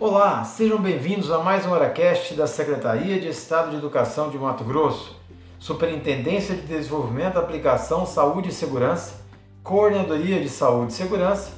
Olá, sejam bem-vindos a mais um HoraCast da Secretaria de Estado de Educação de Mato Grosso, Superintendência de Desenvolvimento, Aplicação, Saúde e Segurança, Coordenadoria de Saúde e Segurança,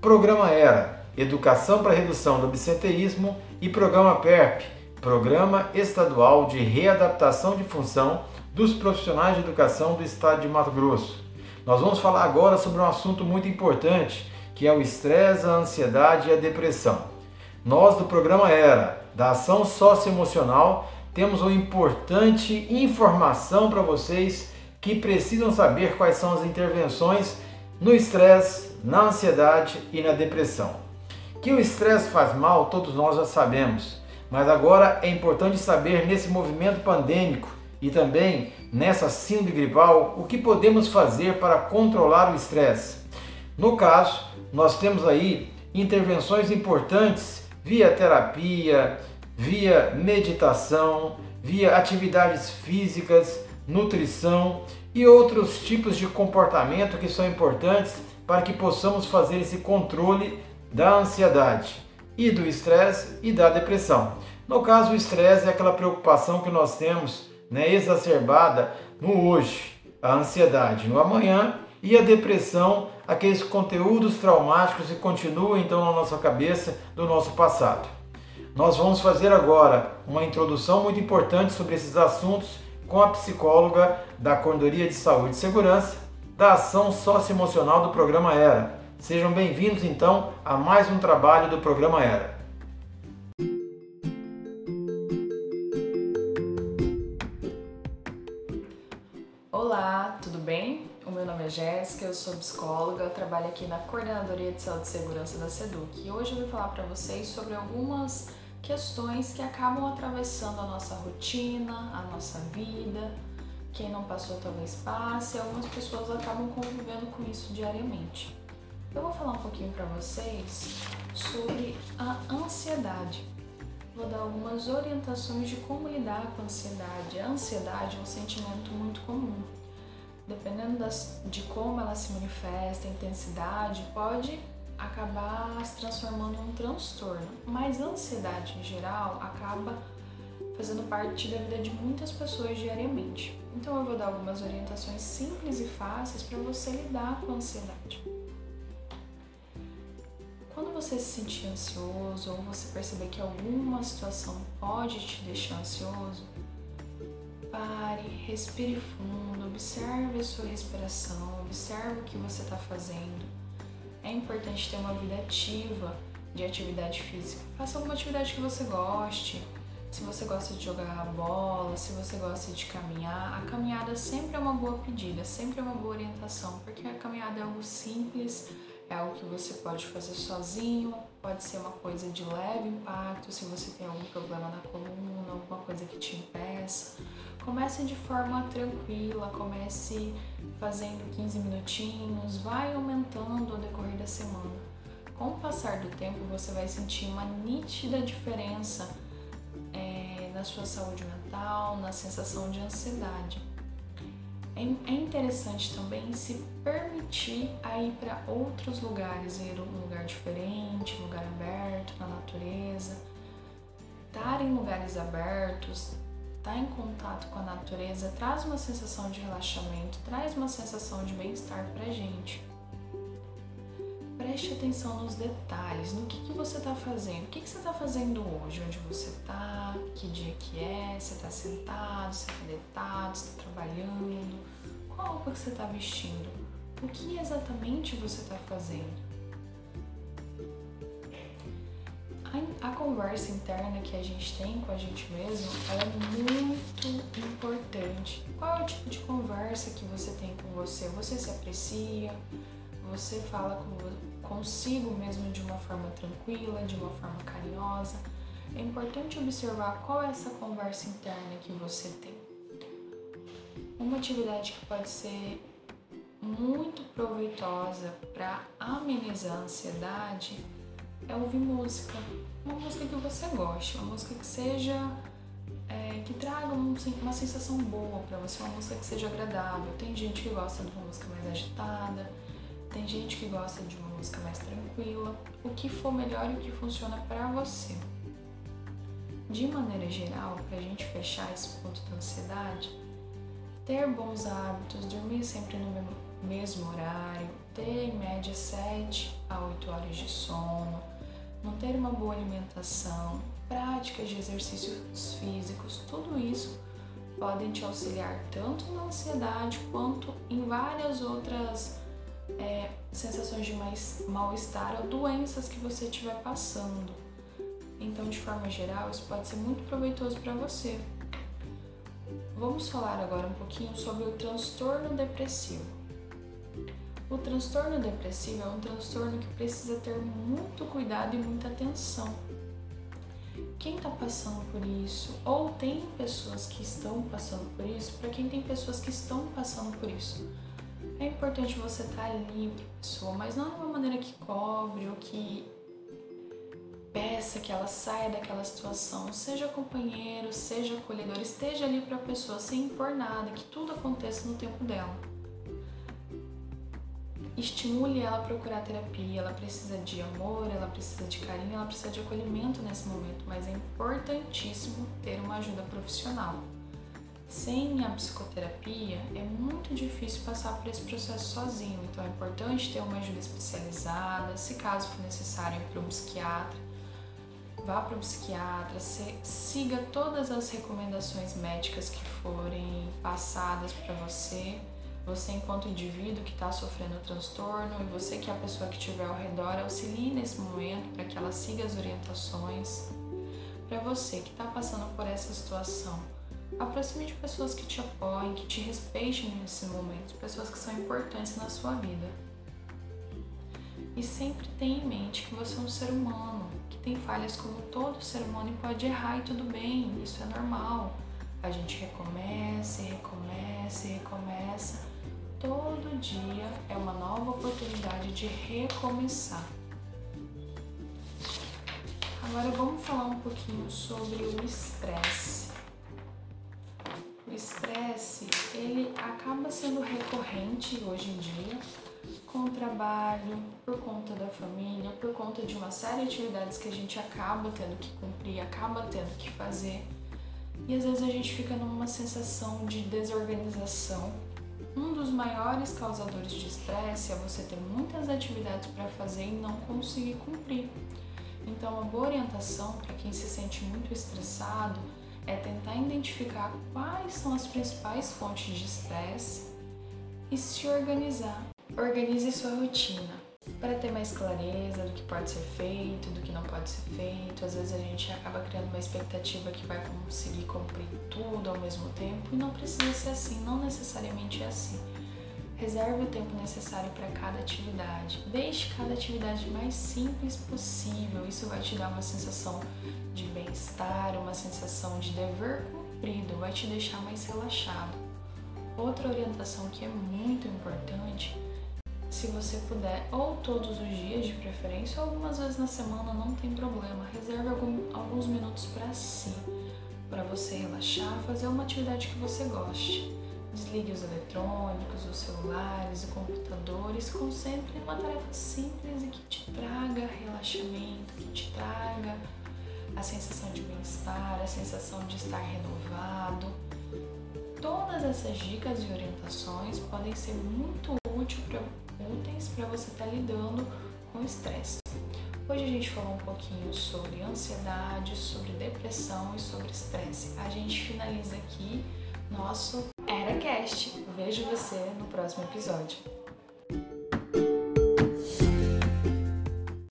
Programa ERA, Educação para Redução do Absenteísmo e Programa PERP, Programa Estadual de Readaptação de Função dos Profissionais de Educação do Estado de Mato Grosso. Nós vamos falar agora sobre um assunto muito importante, que é o estresse, a ansiedade e a depressão. Nós do programa ERA, da Ação Socioemocional, temos uma importante informação para vocês que precisam saber quais são as intervenções no estresse, na ansiedade e na depressão. Que o estresse faz mal, todos nós já sabemos, mas agora é importante saber nesse movimento pandêmico e também nessa síndrome gripal o que podemos fazer para controlar o estresse. No caso, nós temos aí intervenções importantes via terapia, via meditação, via atividades físicas, nutrição e outros tipos de comportamento que são importantes para que possamos fazer esse controle da ansiedade e do estresse e da depressão. No caso, o estresse é aquela preocupação que nós temos né, exacerbada no hoje, a ansiedade no amanhã e a depressão, aqueles conteúdos traumáticos que continuam então na nossa cabeça do nosso passado. Nós vamos fazer agora uma introdução muito importante sobre esses assuntos com a psicóloga da Cordoria de Saúde e Segurança da Ação Socioemocional do Programa ERA. Sejam bem-vindos então a mais um trabalho do Programa ERA. Sou psicóloga, trabalho aqui na Coordenadoria de Saúde e Segurança da SEDUC e hoje eu vou falar para vocês sobre algumas questões que acabam atravessando a nossa rotina, a nossa vida. Quem não passou talvez passe, algumas pessoas acabam convivendo com isso diariamente. Eu vou falar um pouquinho para vocês sobre a ansiedade. Vou dar algumas orientações de como lidar com a ansiedade. A ansiedade é um sentimento muito comum dependendo das, de como ela se manifesta, a intensidade, pode acabar se transformando em um transtorno. Mas a ansiedade em geral acaba fazendo parte da vida de muitas pessoas diariamente. Então eu vou dar algumas orientações simples e fáceis para você lidar com a ansiedade. Quando você se sentir ansioso ou você perceber que alguma situação pode te deixar ansioso, pare, respire fundo, observe a sua respiração, observe o que você está fazendo. É importante ter uma vida ativa de atividade física. Faça alguma atividade que você goste. Se você gosta de jogar bola, se você gosta de caminhar, a caminhada sempre é uma boa pedida, sempre é uma boa orientação, porque a caminhada é algo simples, é algo que você pode fazer sozinho, pode ser uma coisa de leve impacto se você tem algum problema na coluna, alguma coisa que te impeça. Comece de forma tranquila, comece fazendo 15 minutinhos, vai aumentando ao decorrer da semana. Com o passar do tempo, você vai sentir uma nítida diferença é, na sua saúde mental, na sensação de ansiedade. É, é interessante também se permitir a ir para outros lugares, ir um lugar diferente, um lugar aberto, na natureza. Estar em lugares abertos, estar tá em contato com a natureza traz uma sensação de relaxamento, traz uma sensação de bem-estar pra gente. Preste atenção nos detalhes, no que, que você está fazendo, o que, que você está fazendo hoje, onde você está, que dia que é, você está sentado, você está deitado, você está trabalhando, qual roupa que você está vestindo, o que exatamente você está fazendo. A, conversa interna que a gente tem com a gente mesmo é muito importante. Qual é o tipo de conversa que você tem com você? Você se aprecia? Você fala com, consigo mesmo de uma forma tranquila, de uma forma carinhosa? É importante observar qual é essa conversa interna que você tem. Uma atividade que pode ser muito proveitosa para amenizar a ansiedade é ouvir música. Uma música que você goste, uma música que seja. É, que traga um, uma sensação boa para você, uma música que seja agradável. Tem gente que gosta de uma música mais agitada, tem gente que gosta de uma música mais tranquila, o que for melhor e o que funciona para você. De maneira geral, para a gente fechar esse ponto da ansiedade, ter bons hábitos, dormir sempre no mesmo horário, ter em média 7 a 8 horas de sono, manter uma boa alimentação, práticas de exercícios físicos, tudo isso podem te auxiliar tanto na ansiedade quanto em várias outras é, sensações de mal-estar ou doenças que você estiver passando. Então, de forma geral, isso pode ser muito proveitoso para você. Vamos falar agora um pouquinho sobre o transtorno depressivo. O transtorno depressivo é um transtorno que precisa ter muito cuidado e muita atenção. Quem está passando por isso, ou tem pessoas que estão passando por isso, para quem tem pessoas que estão passando por isso, é importante você estar tá ali para a pessoa, mas não de uma maneira que cobre ou que peça que ela saia daquela situação. Seja companheiro, seja acolhedor, esteja ali para a pessoa sem impor nada, que tudo aconteça no tempo dela. Estimule ela a procurar terapia, ela precisa de amor, ela precisa de carinho, ela precisa de acolhimento nesse momento, mas é importantíssimo ter uma ajuda profissional. Sem a psicoterapia, é muito difícil passar por esse processo sozinho, então é importante ter uma ajuda especializada, se caso for necessário, ir para um psiquiatra. Vá para um psiquiatra, siga todas as recomendações médicas que forem passadas para você. Você, enquanto indivíduo que está sofrendo o transtorno, e você, que é a pessoa que estiver ao redor, auxilie nesse momento para que ela siga as orientações. Para você que está passando por essa situação, Aproxime de pessoas que te apoiem, que te respeitem nesse momento, pessoas que são importantes na sua vida. E sempre tenha em mente que você é um ser humano, que tem falhas como todo ser humano e pode errar e tudo bem, isso é normal. A gente recomeça, recomeça, recomeça. Todo dia é uma nova oportunidade de recomeçar. Agora vamos falar um pouquinho sobre o estresse o estresse ele acaba sendo recorrente hoje em dia com o trabalho, por conta da família, por conta de uma série de atividades que a gente acaba tendo que cumprir, acaba tendo que fazer. E às vezes a gente fica numa sensação de desorganização. Um dos maiores causadores de estresse é você ter muitas atividades para fazer e não conseguir cumprir. Então, uma boa orientação para quem se sente muito estressado é tentar identificar quais são as principais fontes de estresse e se organizar. Organize sua rotina para ter mais clareza do que pode ser feito, do que não pode ser feito. Às vezes a gente acaba criando uma expectativa que vai conseguir cumprir ao mesmo tempo e não precisa ser assim, não necessariamente é assim. Reserve o tempo necessário para cada atividade. Deixe cada atividade mais simples possível. Isso vai te dar uma sensação de bem-estar, uma sensação de dever cumprido, vai te deixar mais relaxado. Outra orientação que é muito importante, se você puder, ou todos os dias de preferência, ou algumas vezes na semana, não tem problema. Reserve algum, alguns minutos para si, para você relaxar, fazer uma atividade que você goste. Desligue os eletrônicos, os celulares, o computador concentre em uma tarefa simples e que te traga relaxamento, que te traga a sensação de bem-estar, a sensação de estar renovado. Todas essas dicas e orientações podem ser muito úteis para você estar tá lidando com o estresse. Hoje a gente falou um pouquinho sobre ansiedade, sobre depressão e sobre estresse. A gente finaliza aqui nosso EraCast. Vejo você no próximo episódio.